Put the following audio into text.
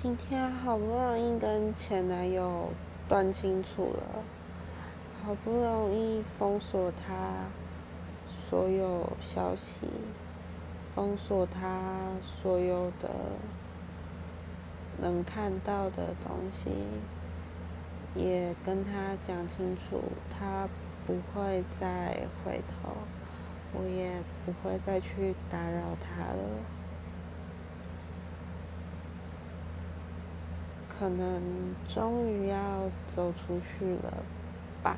今天好不容易跟前男友断清楚了，好不容易封锁他所有消息，封锁他所有的能看到的东西，也跟他讲清楚，他不会再回头，我也不会再去打扰他了。可能终于要走出去了吧。